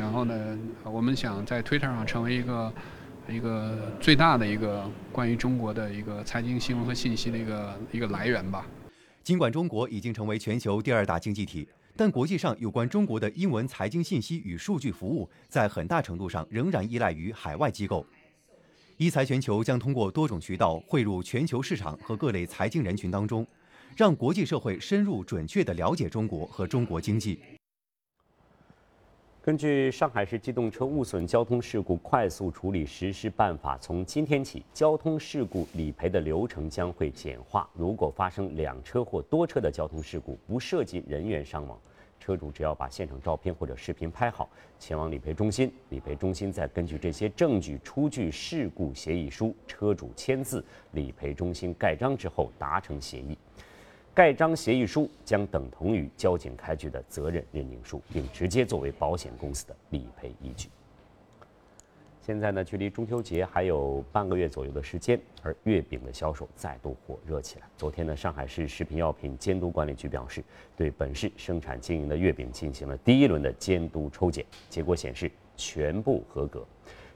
然后呢，我们想在 Twitter 上成为一个一个最大的一个关于中国的一个财经新闻和信息的一个一个来源吧。尽管中国已经成为全球第二大经济体，但国际上有关中国的英文财经信息与数据服务，在很大程度上仍然依赖于海外机构。一财全球将通过多种渠道汇入全球市场和各类财经人群当中，让国际社会深入准确地了解中国和中国经济。根据上海市机动车误损交通事故快速处理实施办法，从今天起，交通事故理赔的流程将会简化。如果发生两车或多车的交通事故，不涉及人员伤亡，车主只要把现场照片或者视频拍好，前往理赔中心，理赔中心再根据这些证据出具事故协议书，车主签字，理赔中心盖章之后达成协议。盖章协议书将等同于交警开具的责任认定书，并直接作为保险公司的理赔依据。现在呢，距离中秋节还有半个月左右的时间，而月饼的销售再度火热起来。昨天呢，上海市食品药品监督管理局表示，对本市生产经营的月饼进行了第一轮的监督抽检，结果显示全部合格。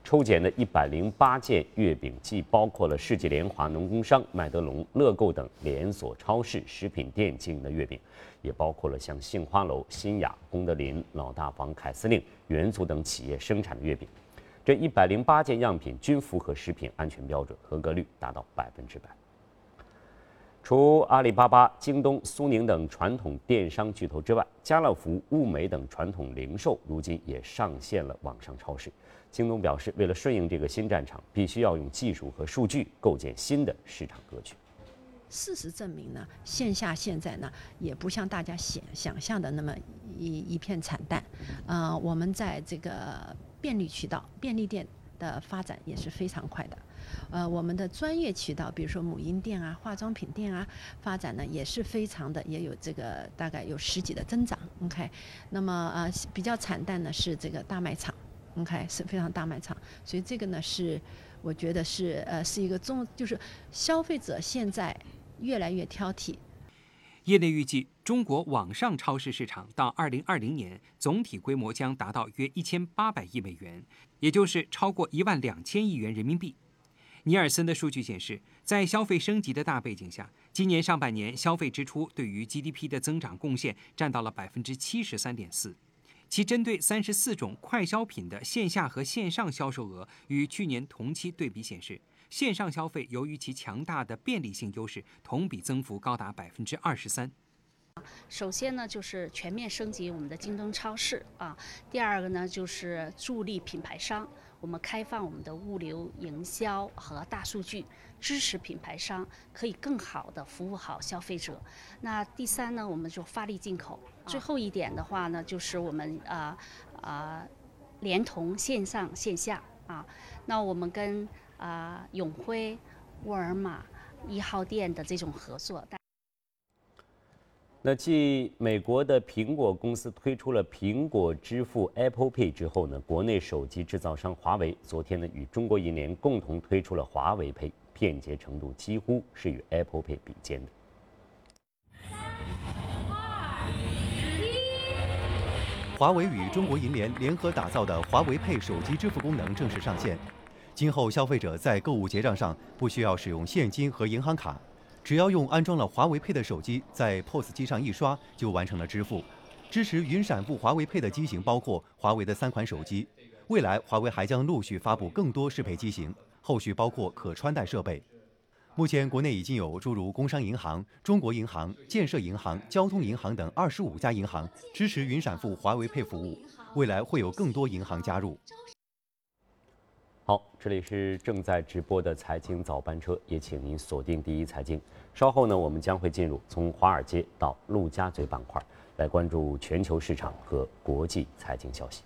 抽检的一百零八件月饼，既包括了世纪联华农工商、麦德龙、乐购等连锁超市、食品店经营的月饼，也包括了像杏花楼、新雅、功德林、老大房、凯司令、元祖等企业生产的月饼。这一百零八件样品均符合食品安全标准，合格率达到百分之百。除阿里巴巴、京东、苏宁等传统电商巨头之外，家乐福、物美等传统零售如今也上线了网上超市。京东表示，为了顺应这个新战场，必须要用技术和数据构建新的市场格局。事实证明呢，线下现在呢也不像大家想想象的那么一一片惨淡。呃，我们在这个便利渠道、便利店的发展也是非常快的。呃，我们的专业渠道，比如说母婴店啊、化妆品店啊，发展呢也是非常的，也有这个大概有十几的增长。OK，那么呃比较惨淡的是这个大卖场，OK 是非常大卖场，所以这个呢是我觉得是呃是一个中，就是消费者现在越来越挑剔。业内预计，中国网上超市市场到二零二零年总体规模将达到约一千八百亿美元，也就是超过一万两千亿元人民币。尼尔森的数据显示，在消费升级的大背景下，今年上半年消费支出对于 GDP 的增长贡献占到了百分之七十三点四。其针对三十四种快消品的线下和线上销售额与去年同期对比显示，线上消费由于其强大的便利性优势，同比增幅高达百分之二十三。首先呢，就是全面升级我们的京东超市啊；第二个呢，就是助力品牌商。我们开放我们的物流营销和大数据，支持品牌商可以更好的服务好消费者。那第三呢，我们就发力进口。最后一点的话呢，就是我们啊啊连同线上线下啊，那我们跟啊永辉、沃尔玛一号店的这种合作。那继美国的苹果公司推出了苹果支付 Apple Pay 之后呢，国内手机制造商华为昨天呢与中国银联共同推出了华为 Pay，便捷程度几乎是与 Apple Pay 比肩的。华为与中国银联联合打造的华为 Pay 手机支付功能正式上线，今后消费者在购物结账上不需要使用现金和银行卡。只要用安装了华为 Pay 的手机，在 POS 机上一刷，就完成了支付。支持云闪付华为 Pay 的机型包括华为的三款手机。未来，华为还将陆续发布更多适配机型，后续包括可穿戴设备。目前，国内已经有诸如工商银行、中国银行、建设银行、交通银行等二十五家银行支持云闪付华为配服务。未来会有更多银行加入。好，这里是正在直播的财经早班车，也请您锁定第一财经。稍后呢，我们将会进入从华尔街到陆家嘴板块，来关注全球市场和国际财经消息。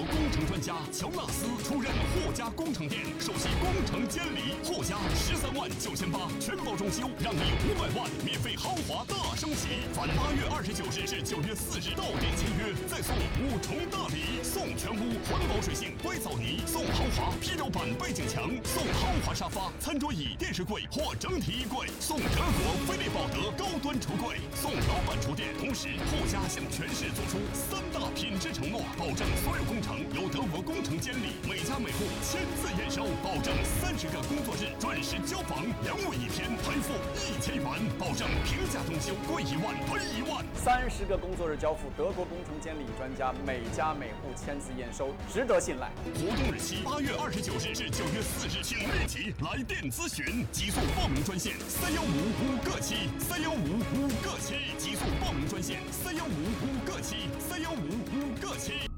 local 专家乔纳斯出任霍。家工程店，首席工程监理，霍家十三万九千八，全包装修，让你五百万免费豪华大升级。凡八月二十九日至九月四日到店签约，再送五重大礼，送全屋环保水性硅藻泥，送豪华披柔板背景墙，送豪华沙发、餐桌椅、电视柜或整体衣柜，送德国飞利宝德高端橱柜，送老板厨电。同时，霍家向全市做出三大品质承诺，保证所有工程由德国工程监理每家每户签字验收，保证三十个工作日准时交房，两尾一天赔付一千元，保证平价装修贵一万赔一万。三十个工作日交付，德国工程监理专家每家每户签字验收，值得信赖。活动日期八月二十九日至九月四日，请立即来电咨询，极速报名专线三幺五五个七三幺五五个七，极速报名专线三幺五五个七三幺五五个七。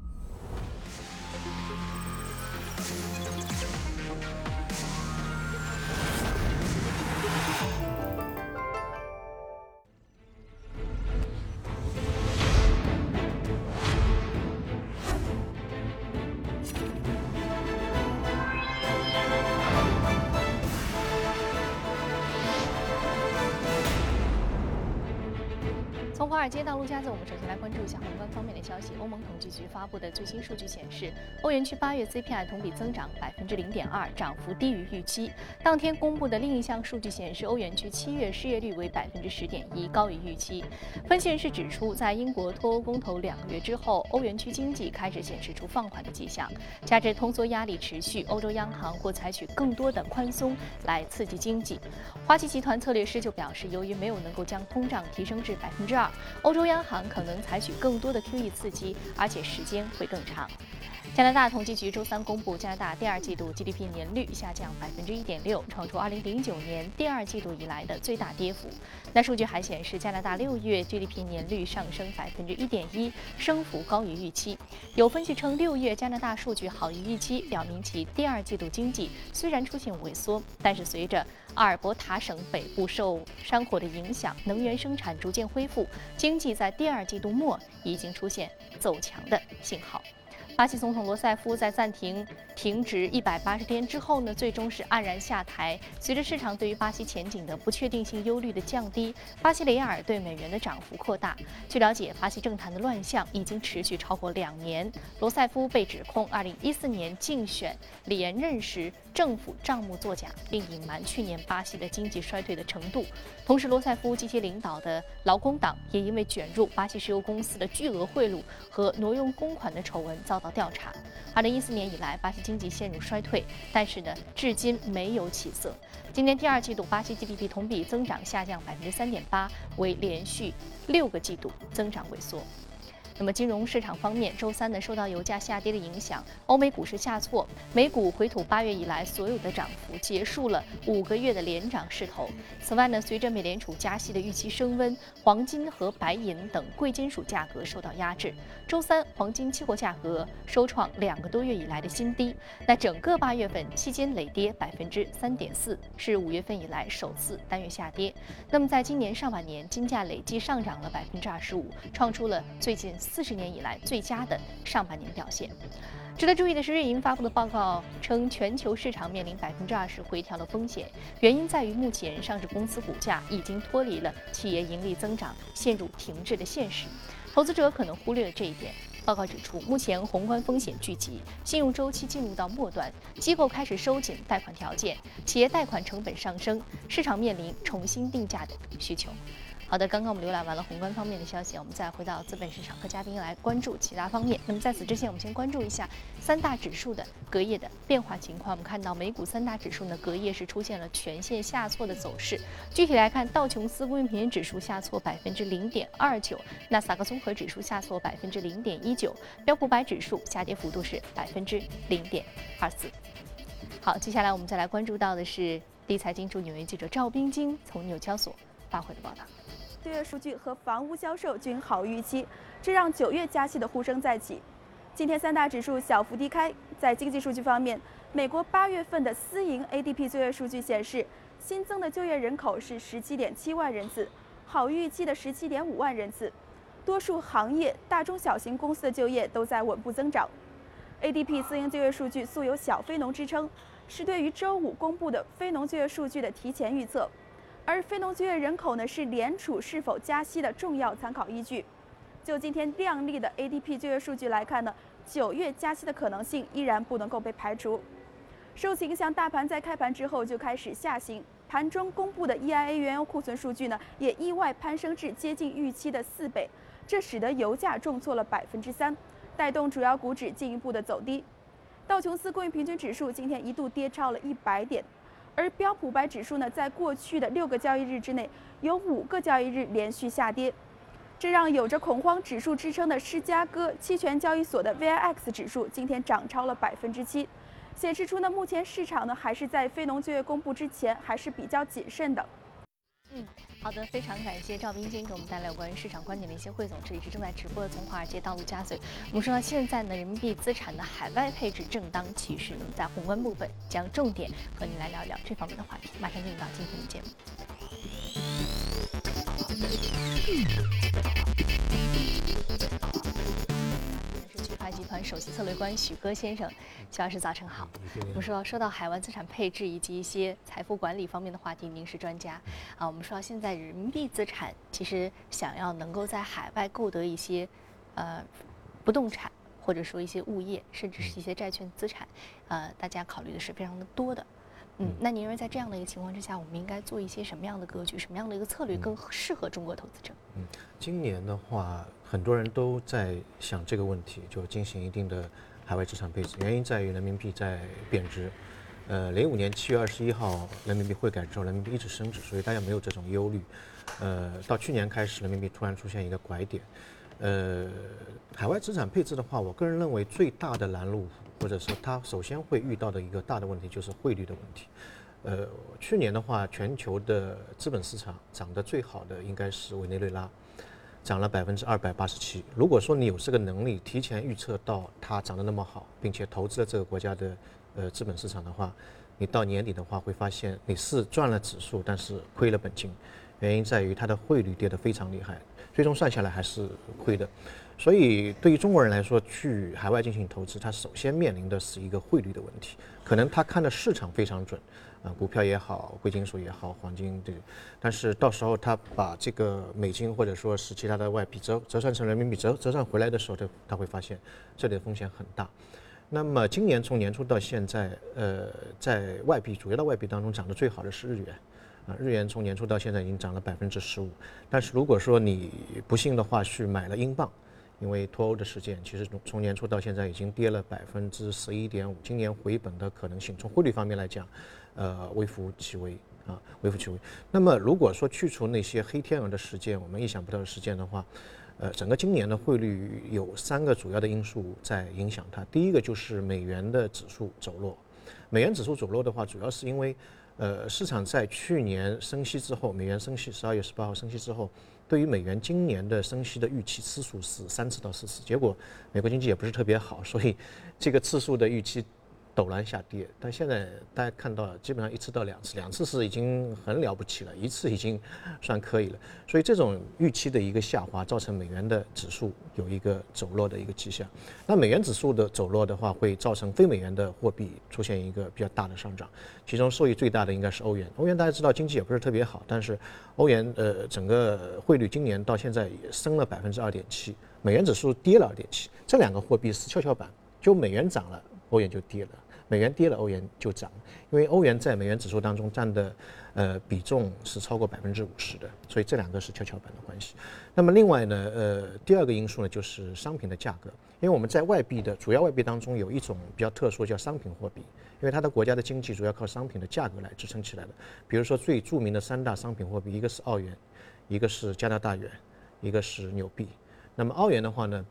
接到陆家嘴，我们首先来关注一下宏观方面的消息。欧盟统计局发布的最新数据显示，欧元区八月 CPI 同比增长百分之零点二，涨幅低于预期。当天公布的另一项数据显示，欧元区七月失业率为百分之十点一，高于预期。分析人士指出，在英国脱欧公投两个月之后，欧元区经济开始显示出放缓的迹象，加之通缩压力持续，欧洲央行或采取更多的宽松来刺激经济。花旗集团策略师就表示，由于没有能够将通胀提升至百分之二。欧洲央行可能采取更多的 QE 刺激，而且时间会更长。加拿大统计局周三公布，加拿大第二季度 GDP 年率下降百分之一点六，创出二零零九年第二季度以来的最大跌幅。那数据还显示，加拿大六月 GDP 年率上升百分之一点一，升幅高于预期。有分析称，六月加拿大数据好于预期，表明其第二季度经济虽然出现萎缩，但是随着阿尔伯塔省北部受山火的影响，能源生产逐渐恢复，经济在第二季度末已经出现走强的信号。巴西总统罗塞夫在暂停停职一百八十天之后呢，最终是黯然下台。随着市场对于巴西前景的不确定性忧虑的降低，巴西雷亚尔对美元的涨幅扩大。据了解，巴西政坛的乱象已经持续超过两年。罗塞夫被指控二零一四年竞选连任时政府账目作假，并隐瞒去年巴西的经济衰退的程度。同时，罗塞夫及其领导的劳工党也因为卷入巴西石油公司的巨额贿赂和挪用公款的丑闻遭到调查。二零一四年以来，巴西经济陷入衰退，但是呢，至今没有起色。今年第二季度，巴西 GDP 同比增长下降百分之三点八，为连续六个季度增长萎缩。那么金融市场方面，周三呢受到油价下跌的影响，欧美股市下挫，美股回吐八月以来所有的涨幅，结束了五个月的连涨势头。此外呢，随着美联储加息的预期升温，黄金和白银等贵金属价格受到压制。周三，黄金期货价格收创两个多月以来的新低。那整个八月份期间累跌百分之三点四，是五月份以来首次单月下跌。那么在今年上半年，金价累计上涨了百分之二十五，创出了最近。四十年以来最佳的上半年表现。值得注意的是，瑞银发布的报告称，全球市场面临百分之二十回调的风险，原因在于目前上市公司股价已经脱离了企业盈利增长陷入停滞的现实。投资者可能忽略了这一点。报告指出，目前宏观风险聚集，信用周期进入到末端，机构开始收紧贷款条件，企业贷款成本上升，市场面临重新定价的需求。好的，刚刚我们浏览完了宏观方面的消息，我们再回到资本市场，和嘉宾来关注其他方面。那么在此之前，我们先关注一下三大指数的隔夜的变化情况。我们看到美股三大指数呢，隔夜是出现了全线下挫的走势。具体来看，道琼斯工业平均指数下挫百分之零点二九，纳斯达克综合指数下挫百分之零点一九，标普百指数下跌幅度是百分之零点二四。好，接下来我们再来关注到的是第一财经驻纽约记者赵冰晶从纽交所发回的报道。六月数据和房屋销售均好于预期，这让九月加息的呼声再起。今天三大指数小幅低开。在经济数据方面，美国八月份的私营 ADP 就业数据显示，新增的就业人口是十七点七万人次，好于预期的十七点五万人次。多数行业大中小型公司的就业都在稳步增长。ADP 私营就业数据素有“小非农”之称，是对于周五公布的非农就业数据的提前预测。而非农就业人口呢，是联储是否加息的重要参考依据。就今天亮丽的 ADP 就业数据来看呢，九月加息的可能性依然不能够被排除。受此影响，大盘在开盘之后就开始下行。盘中公布的 EIA 原油库存数据呢，也意外攀升至接近预期的四倍，这使得油价重挫了百分之三，带动主要股指进一步的走低。道琼斯工业平均指数今天一度跌超了一百点，而标普百指数呢，在过去的六个交易日之内，有五个交易日连续下跌，这让有着恐慌指数支撑的芝加哥期权交易所的 VIX 指数今天涨超了百分之七。显示出呢，目前市场呢还是在非农就业公布之前还是比较谨慎的。嗯，好的，非常感谢赵冰晶给我们带来有关于市场观点的一些汇总。这里是正在直播的从华尔街到陆家嘴。我们说到现在呢，人民币资产的海外配置正当其时。我们在宏观部分将重点和您来聊聊这方面的话题。马上进入到今天的节目。首席策略官许戈先生，徐老师早晨好。我们说说到海外资产配置以及一些财富管理方面的话题，您是专家啊。我们说到现在人民币资产，其实想要能够在海外购得一些呃不动产，或者说一些物业，甚至是一些债券资产，呃，大家考虑的是非常的多的。嗯，那您认为在这样的一个情况之下，我们应该做一些什么样的格局，什么样的一个策略更适合中国投资者？嗯，今年的话。很多人都在想这个问题，就进行一定的海外资产配置。原因在于人民币在贬值。呃，零五年七月二十一号人民币汇改之后，人民币一直升值，所以大家没有这种忧虑。呃，到去年开始，人民币突然出现一个拐点。呃，海外资产配置的话，我个人认为最大的拦路虎，或者说它首先会遇到的一个大的问题就是汇率的问题。呃，去年的话，全球的资本市场涨得最好的应该是委内瑞拉。涨了百分之二百八十七。如果说你有这个能力提前预测到它涨得那么好，并且投资了这个国家的呃资本市场的话，你到年底的话会发现你是赚了指数，但是亏了本金。原因在于它的汇率跌得非常厉害，最终算下来还是亏的。所以对于中国人来说，去海外进行投资，他首先面临的是一个汇率的问题。可能他看的市场非常准。啊，股票也好，贵金属也好，黄金对，但是到时候他把这个美金或者说是其他的外币折折算成人民币折折算回来的时候，他他会发现这里的风险很大。那么今年从年初到现在，呃，在外币主要的外币当中涨得最好的是日元，啊，日元从年初到现在已经涨了百分之十五。但是如果说你不幸的话去买了英镑，因为脱欧的事件，其实从从年初到现在已经跌了百分之十一点五，今年回本的可能性，从汇率方面来讲。呃，微乎其微啊，微乎其微。那么，如果说去除那些黑天鹅的事件，我们意想不到的事件的话，呃，整个今年的汇率有三个主要的因素在影响它。第一个就是美元的指数走弱。美元指数走弱的话，主要是因为，呃，市场在去年升息之后，美元升息十二月十八号升息之后，对于美元今年的升息的预期次数是三次到四次，结果美国经济也不是特别好，所以这个次数的预期。陡然下跌，但现在大家看到，基本上一次到两次，两次是已经很了不起了，一次已经算可以了。所以这种预期的一个下滑，造成美元的指数有一个走弱的一个迹象。那美元指数的走弱的话，会造成非美元的货币出现一个比较大的上涨，其中受益最大的应该是欧元。欧元大家知道经济也不是特别好，但是欧元呃整个汇率今年到现在也升了百分之二点七，美元指数跌了二点七，这两个货币是跷跷板，就美元涨了，欧元就跌了。美元跌了，欧元就涨，因为欧元在美元指数当中占的，呃，比重是超过百分之五十的，所以这两个是跷跷板的关系。那么另外呢，呃，第二个因素呢就是商品的价格，因为我们在外币的主要外币当中有一种比较特殊叫商品货币，因为它的国家的经济主要靠商品的价格来支撑起来的。比如说最著名的三大商品货币，一个是澳元，一个是加拿大元，一个是纽币。那么澳元的话呢？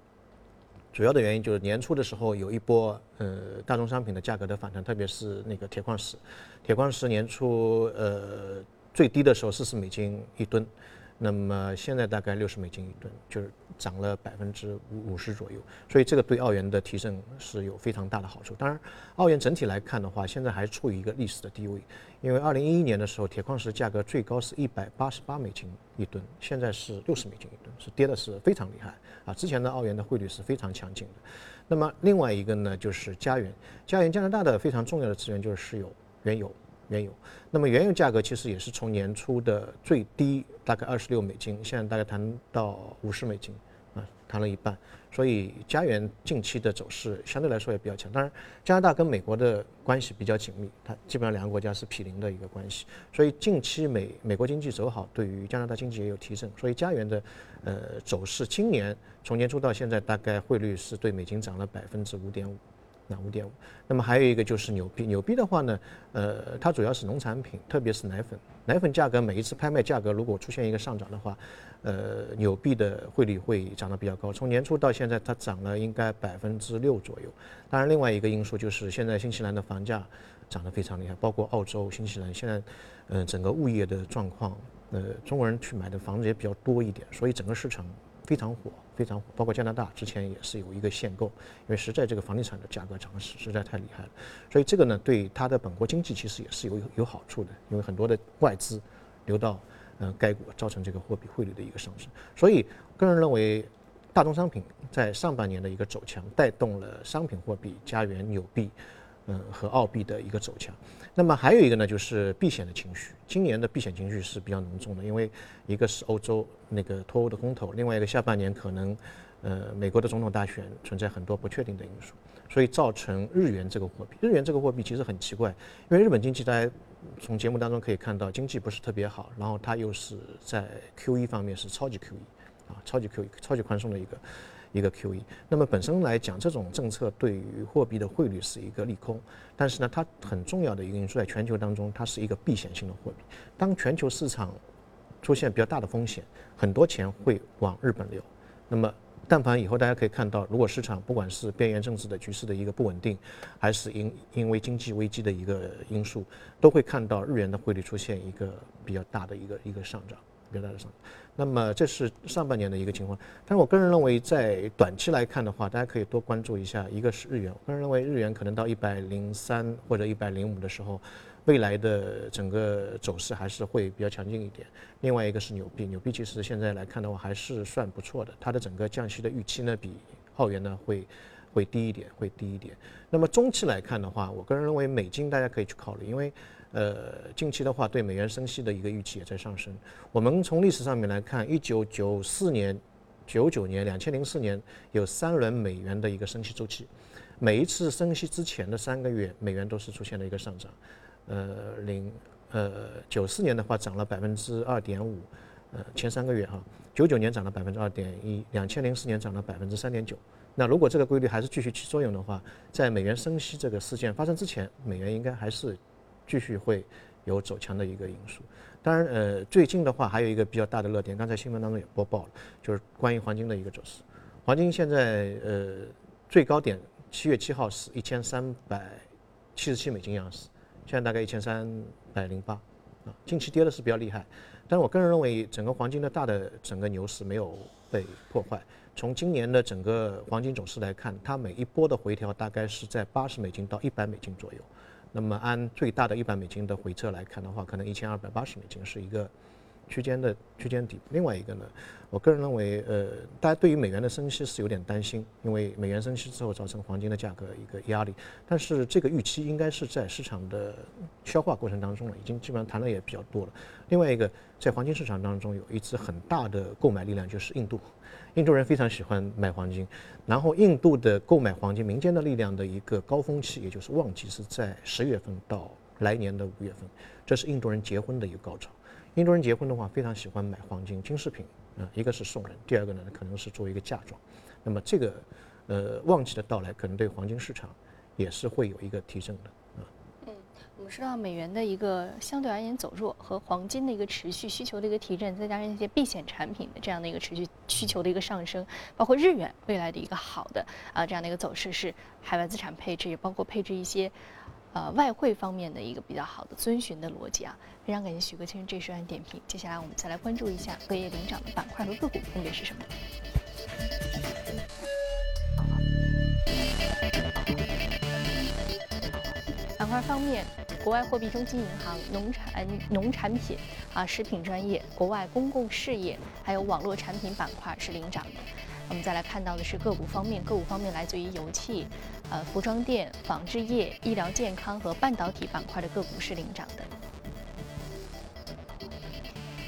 主要的原因就是年初的时候有一波呃大宗商品的价格的反弹，特别是那个铁矿石，铁矿石年初呃最低的时候四十美金一吨，那么现在大概六十美金一吨，就是涨了百分之五五十左右，所以这个对澳元的提振是有非常大的好处。当然，澳元整体来看的话，现在还处于一个历史的低位，因为二零一一年的时候，铁矿石价格最高是一百八十八美金一吨，现在是六十美金一吨，是跌的是非常厉害啊！之前的澳元的汇率是非常强劲的。那么另外一个呢，就是加元，加元加拿大的非常重要的资源就是石油、原油。原油，那么原油价格其实也是从年初的最低大概二十六美金，现在大概谈到五十美金，啊，谈了一半。所以加元近期的走势相对来说也比较强。当然，加拿大跟美国的关系比较紧密，它基本上两个国家是毗邻的一个关系。所以近期美美国经济走好，对于加拿大经济也有提振。所以加元的呃走势，今年从年初到现在，大概汇率是对美金涨了百分之五点五。那五点五，那么还有一个就是纽币，纽币的话呢，呃，它主要是农产品，特别是奶粉，奶粉价格每一次拍卖价格如果出现一个上涨的话，呃，纽币的汇率会涨得比较高。从年初到现在，它涨了应该百分之六左右。当然，另外一个因素就是现在新西兰的房价涨得非常厉害，包括澳洲、新西兰，现在，嗯，整个物业的状况，呃，中国人去买的房子也比较多一点，所以整个市场。非常火，非常火，包括加拿大之前也是有一个限购，因为实在这个房地产的价格涨势实在太厉害了，所以这个呢对它的本国经济其实也是有有好处的，因为很多的外资流到呃该国，造成这个货币汇率的一个上升。所以个人认为，大宗商品在上半年的一个走强，带动了商品货币加元、纽币。嗯，和澳币的一个走强，那么还有一个呢，就是避险的情绪。今年的避险情绪是比较浓重的，因为一个是欧洲那个脱欧的公投，另外一个下半年可能，呃，美国的总统大选存在很多不确定的因素，所以造成日元这个货币，日元这个货币其实很奇怪，因为日本经济大家从节目当中可以看到，经济不是特别好，然后它又是在 QE 方面是超级 QE，啊，超级 QE，超级宽松的一个。一个 QE，那么本身来讲，这种政策对于货币的汇率是一个利空，但是呢，它很重要的一个因素在全球当中，它是一个避险性的货币。当全球市场出现比较大的风险，很多钱会往日本流。那么，但凡以后大家可以看到，如果市场不管是边缘政治的局势的一个不稳定，还是因因为经济危机的一个因素，都会看到日元的汇率出现一个比较大的一个一个上涨。比较大的上涨，那么这是上半年的一个情况。但是我个人认为，在短期来看的话，大家可以多关注一下，一个是日元。我个人认为，日元可能到一百零三或者一百零五的时候，未来的整个走势还是会比较强劲一点。另外一个是纽币，纽币其实现在来看的话还是算不错的，它的整个降息的预期呢比澳元呢会会低一点，会低一点。那么中期来看的话，我个人认为美金大家可以去考虑，因为。呃，近期的话，对美元升息的一个预期也在上升。我们从历史上面来看，一九九四年、九九年、两千零四年有三轮美元的一个升息周期，每一次升息之前的三个月，美元都是出现了一个上涨。呃，零呃九四年的话涨了百分之二点五，呃前三个月哈，九九年涨了百分之二点一，两千零四年涨了百分之三点九。那如果这个规律还是继续起作用的话，在美元升息这个事件发生之前，美元应该还是。继续会有走强的一个因素，当然，呃，最近的话还有一个比较大的热点，刚才新闻当中也播报了，就是关于黄金的一个走势。黄金现在呃最高点七月七号是一千三百七十七美金盎司，现在大概一千三百零八，啊，近期跌的是比较厉害，但是我个人认为整个黄金的大的整个牛市没有被破坏。从今年的整个黄金走势来看，它每一波的回调大概是在八十美金到一百美金左右。那么按最大的一百美金的回撤来看的话，可能一千二百八十美金是一个区间的区间底。另外一个呢，我个人认为，呃，大家对于美元的升息是有点担心，因为美元升息之后造成黄金的价格一个压力。但是这个预期应该是在市场的消化过程当中了，已经基本上谈的也比较多了。另外一个，在黄金市场当中有一支很大的购买力量，就是印度。印度人非常喜欢买黄金，然后印度的购买黄金民间的力量的一个高峰期，也就是旺季是在十月份到来年的五月份，这是印度人结婚的一个高潮。印度人结婚的话，非常喜欢买黄金金饰品，啊，一个是送人，第二个呢可能是作为一个嫁妆。那么这个呃旺季的到来，可能对黄金市场也是会有一个提升的。说到美元的一个相对而言走弱，和黄金的一个持续需求的一个提振，再加上一些避险产品的这样的一个持续需求的一个上升，包括日元未来的一个好的啊这样的一个走势，是海外资产配置，也包括配置一些呃外汇方面的一个比较好的遵循的逻辑啊。非常感谢许哥先生这时段点评。接下来我们再来关注一下隔夜领涨的板块和个股分别是什么。板块方面，国外货币中心银行、农产农产品啊、食品专业、国外公共事业，还有网络产品板块是领涨的。我们再来看到的是个股方面，个股方面来自于油气、呃服装店、纺织业、医疗健康和半导体板块的个股是领涨的。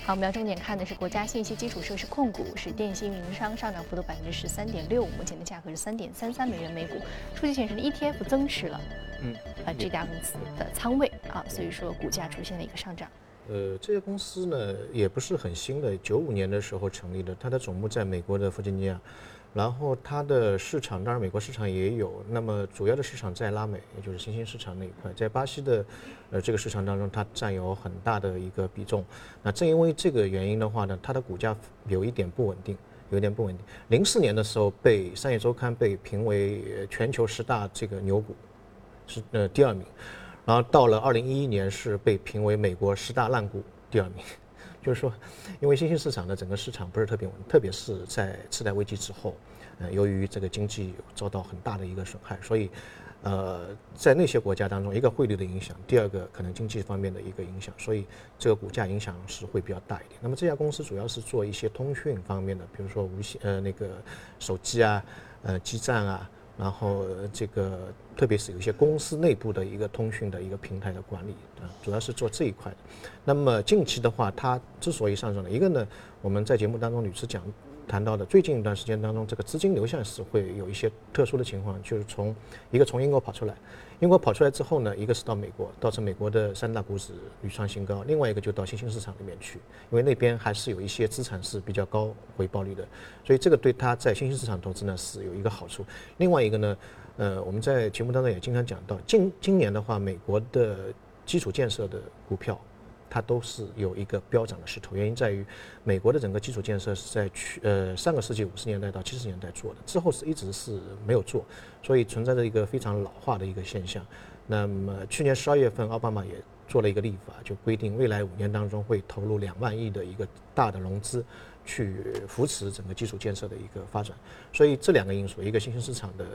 好，我们要重点看的是国家信息基础设施控股，是电信运营商，上涨幅度百分之十三点六，目前的价格是三点三三美元每股。数据显示呢，ETF 增持了，嗯，啊这家公司的仓位啊，所以说股价出现了一个上涨。呃，这家公司呢也不是很新的，九五年的时候成立的，它的总部在美国的弗吉尼亚。然后它的市场，当然美国市场也有，那么主要的市场在拉美，也就是新兴市场那一块，在巴西的，呃这个市场当中，它占有很大的一个比重。那正因为这个原因的话呢，它的股价有一点不稳定，有一点不稳定。零四年的时候被商业周刊被评为全球十大这个牛股，是呃第二名，然后到了二零一一年是被评为美国十大烂股第二名。就是说，因为新兴市场的整个市场不是特别稳，特别是在次贷危机之后，呃，由于这个经济遭到很大的一个损害，所以，呃，在那些国家当中，一个汇率的影响，第二个可能经济方面的一个影响，所以这个股价影响是会比较大一点。那么这家公司主要是做一些通讯方面的，比如说无线呃那个手机啊，呃基站啊。然后这个特别是有一些公司内部的一个通讯的一个平台的管理啊，主要是做这一块的。那么近期的话，它之所以上涨呢，一个呢，我们在节目当中屡次讲。谈到的最近一段时间当中，这个资金流向是会有一些特殊的情况，就是从一个从英国跑出来，英国跑出来之后呢，一个是到美国，造成美国的三大股指屡创新高，另外一个就到新兴市场里面去，因为那边还是有一些资产是比较高回报率的，所以这个对它在新兴市场投资呢是有一个好处。另外一个呢，呃，我们在节目当中也经常讲到，今今年的话，美国的基础建设的股票。它都是有一个飙涨的势头，原因在于美国的整个基础建设是在去呃上个世纪五十年代到七十年代做的，之后是一直是没有做，所以存在着一个非常老化的一个现象。那么去年十二月份，奥巴马也做了一个立法，就规定未来五年当中会投入两万亿的一个大的融资，去扶持整个基础建设的一个发展。所以这两个因素，一个新兴市场的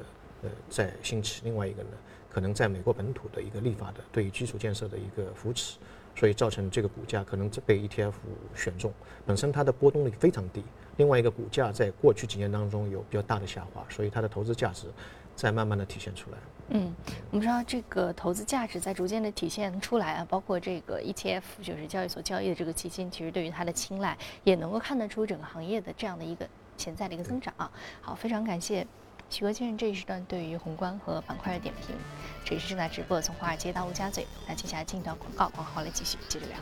呃在兴起，另外一个呢，可能在美国本土的一个立法的对于基础建设的一个扶持。所以造成这个股价可能被 ETF 选中，本身它的波动率非常低。另外一个股价在过去几年当中有比较大的下滑，所以它的投资价值在慢慢的体现出来。嗯，我们知道这个投资价值在逐渐的体现出来啊，包括这个 ETF 就是交易所交易的这个基金，其实对于它的青睐也能够看得出整个行业的这样的一个潜在的一个增长。好，非常感谢。许哥先生这一时段对于宏观和板块的点评，这里是正在直播从华尔街到陆家嘴。那接下来进一段广告，广告后来继续接着聊。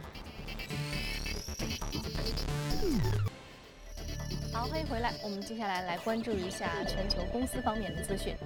好，欢迎回来，我们接下来来关注一下全球公司方面的资讯。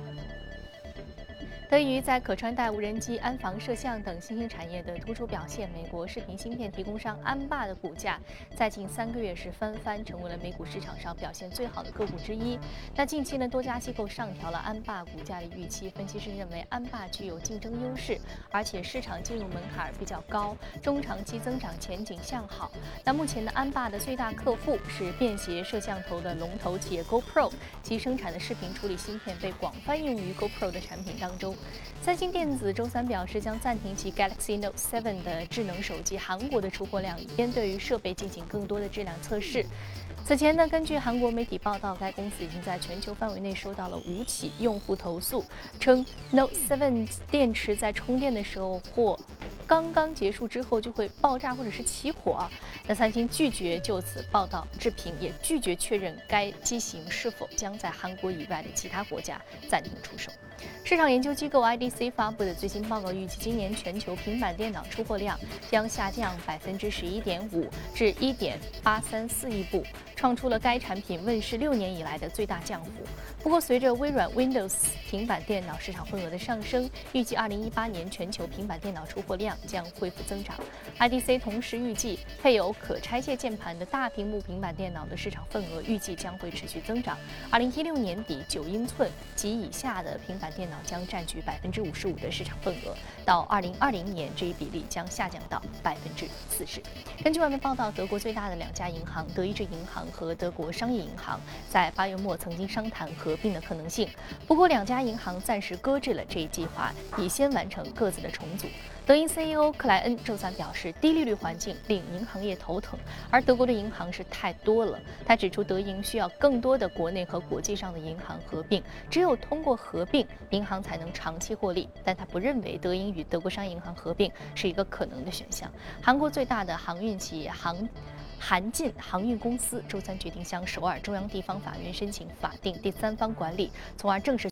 得益于在可穿戴无人机、安防摄像等新兴产业的突出表现，美国视频芯片提供商安霸的股价在近三个月是翻番，成为了美股市场上表现最好的个股之一。那近期呢，多家机构上调了安霸股价的预期，分析师认为安霸具有竞争优势，而且市场进入门槛比较高，中长期增长前景向好。那目前的安霸的最大客户是便携摄像头的龙头企业 GoPro，其生产的视频处理芯片被广泛用于 GoPro 的产品当中。三星电子周三表示，将暂停其 Galaxy Note 7的智能手机韩国的出货量，以便对于设备进行更多的质量测试。此前呢，根据韩国媒体报道，该公司已经在全球范围内收到了五起用户投诉，称 Note 7电池在充电的时候或刚刚结束之后就会爆炸或者是起火。那三星拒绝就此报道置评，也拒绝确认该机型是否将在韩国以外的其他国家暂停出售。市场研究机构 IDC 发布的最新报告预计，今年全球平板电脑出货量将下降百分之十一点五至一点八三四亿部，创出了该产品问世六年以来的最大降幅。不过，随着微软 Windows 平板电脑市场份额的上升，预计2018年全球平板电脑出货量将恢复增长。IDC 同时预计，配有可拆卸键盘的大屏幕平板电脑的市场份额预计将会持续增长。2016年底，9英寸及以下的平板电脑将占据55%的市场份额，到2020年，这一比例将下降到40%。根据外媒报道，德国最大的两家银行——德意志银行和德国商业银行，在八月末曾经商谈合并的可能性。不过，两家银行暂时搁置了这一计划，以先完成各自的重组。德银 CEO 克莱恩周三表示，低利率环境令银行业头疼，而德国的银行是太多了。他指出，德银需要更多的国内和国际上的银行合并，只有通过合并，银行才能长期获利。但他不认为德银与德国商业银行合并是一个可能的选项。韩国最大的航运企业航。韩进航运公司周三决定向首尔中央地方法院申请法定第三方管理，从而正式。